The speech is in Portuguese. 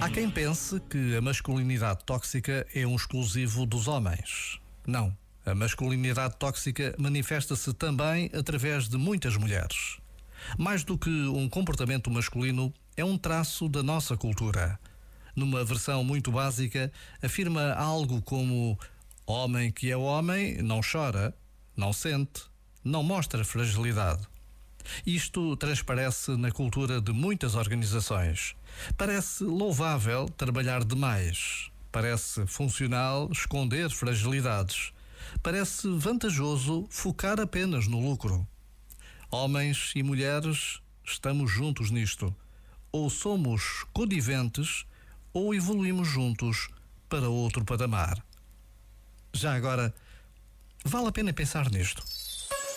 Há quem pense que a masculinidade tóxica é um exclusivo dos homens. Não. A masculinidade tóxica manifesta-se também através de muitas mulheres. Mais do que um comportamento masculino, é um traço da nossa cultura. Numa versão muito básica, afirma algo como: Homem que é homem não chora, não sente, não mostra fragilidade. Isto transparece na cultura de muitas organizações. Parece louvável trabalhar demais. Parece funcional esconder fragilidades. Parece vantajoso focar apenas no lucro. Homens e mulheres, estamos juntos nisto. Ou somos coniventes ou evoluímos juntos para outro patamar. Já agora, vale a pena pensar nisto.